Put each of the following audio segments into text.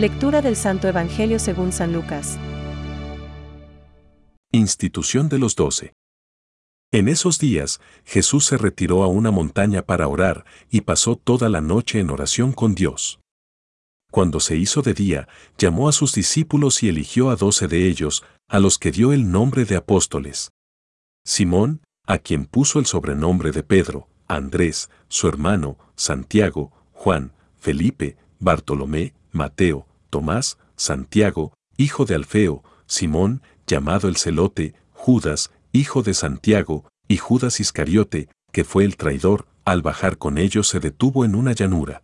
Lectura del Santo Evangelio según San Lucas. Institución de los Doce. En esos días, Jesús se retiró a una montaña para orar y pasó toda la noche en oración con Dios. Cuando se hizo de día, llamó a sus discípulos y eligió a doce de ellos, a los que dio el nombre de apóstoles. Simón, a quien puso el sobrenombre de Pedro, Andrés, su hermano, Santiago, Juan, Felipe, Bartolomé, Mateo, Tomás, Santiago, hijo de Alfeo, Simón, llamado el celote, Judas, hijo de Santiago, y Judas Iscariote, que fue el traidor, al bajar con ellos se detuvo en una llanura.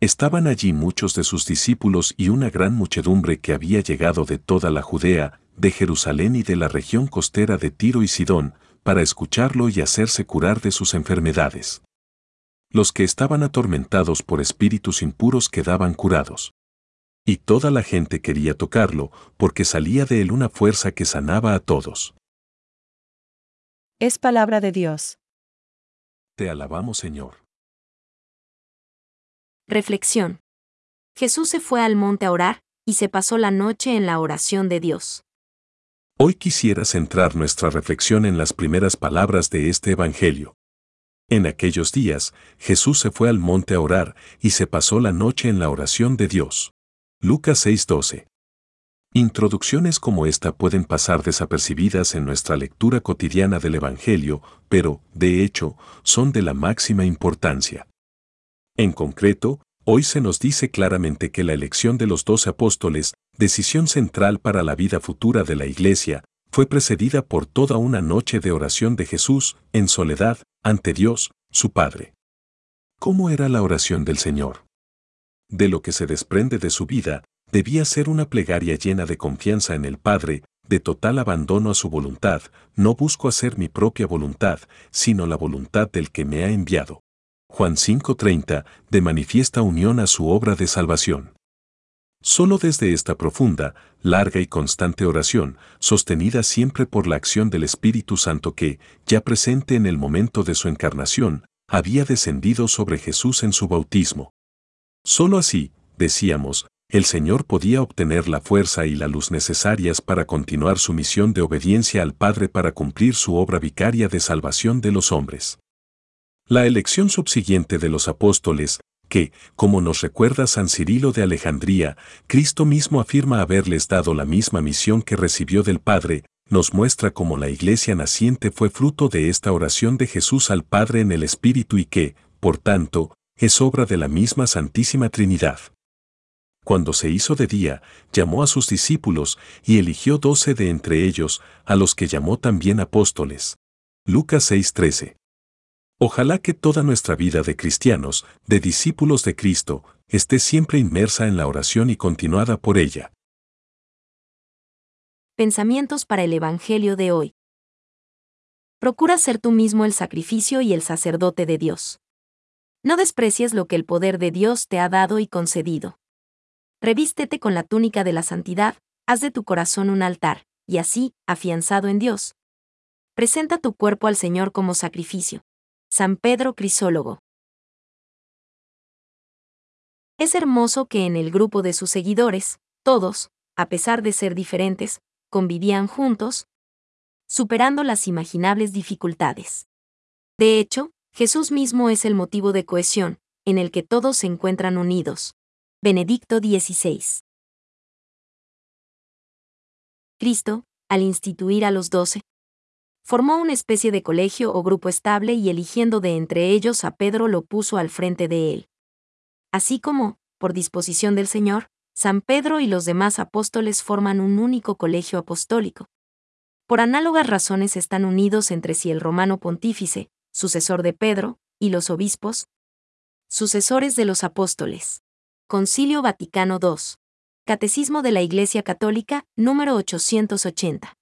Estaban allí muchos de sus discípulos y una gran muchedumbre que había llegado de toda la Judea, de Jerusalén y de la región costera de Tiro y Sidón, para escucharlo y hacerse curar de sus enfermedades. Los que estaban atormentados por espíritus impuros quedaban curados. Y toda la gente quería tocarlo, porque salía de él una fuerza que sanaba a todos. Es palabra de Dios. Te alabamos, Señor. Reflexión. Jesús se fue al monte a orar, y se pasó la noche en la oración de Dios. Hoy quisiera centrar nuestra reflexión en las primeras palabras de este Evangelio. En aquellos días, Jesús se fue al monte a orar y se pasó la noche en la oración de Dios. Lucas 6:12. Introducciones como esta pueden pasar desapercibidas en nuestra lectura cotidiana del Evangelio, pero, de hecho, son de la máxima importancia. En concreto, hoy se nos dice claramente que la elección de los doce apóstoles, decisión central para la vida futura de la Iglesia, fue precedida por toda una noche de oración de Jesús, en soledad, ante Dios, su Padre. ¿Cómo era la oración del Señor? De lo que se desprende de su vida, debía ser una plegaria llena de confianza en el Padre, de total abandono a su voluntad, no busco hacer mi propia voluntad, sino la voluntad del que me ha enviado. Juan 5:30, de manifiesta unión a su obra de salvación. Solo desde esta profunda, larga y constante oración, sostenida siempre por la acción del Espíritu Santo que, ya presente en el momento de su encarnación, había descendido sobre Jesús en su bautismo. Solo así, decíamos, el Señor podía obtener la fuerza y la luz necesarias para continuar su misión de obediencia al Padre para cumplir su obra vicaria de salvación de los hombres. La elección subsiguiente de los apóstoles, que, como nos recuerda San Cirilo de Alejandría, Cristo mismo afirma haberles dado la misma misión que recibió del Padre, nos muestra cómo la iglesia naciente fue fruto de esta oración de Jesús al Padre en el Espíritu y que, por tanto, es obra de la misma Santísima Trinidad cuando se hizo de día, llamó a sus discípulos y eligió doce de entre ellos, a los que llamó también apóstoles. Lucas 6:13. Ojalá que toda nuestra vida de cristianos, de discípulos de Cristo, esté siempre inmersa en la oración y continuada por ella. Pensamientos para el Evangelio de hoy. Procura ser tú mismo el sacrificio y el sacerdote de Dios. No desprecies lo que el poder de Dios te ha dado y concedido. Revístete con la túnica de la santidad, haz de tu corazón un altar, y así, afianzado en Dios. Presenta tu cuerpo al Señor como sacrificio. San Pedro Crisólogo. Es hermoso que en el grupo de sus seguidores, todos, a pesar de ser diferentes, convivían juntos, superando las imaginables dificultades. De hecho, Jesús mismo es el motivo de cohesión, en el que todos se encuentran unidos. Benedicto XVI. Cristo, al instituir a los doce, formó una especie de colegio o grupo estable y eligiendo de entre ellos a Pedro lo puso al frente de él. Así como, por disposición del Señor, San Pedro y los demás apóstoles forman un único colegio apostólico. Por análogas razones están unidos entre sí el romano pontífice, sucesor de Pedro, y los obispos, sucesores de los apóstoles. Concilio Vaticano II. Catecismo de la Iglesia Católica, número 880.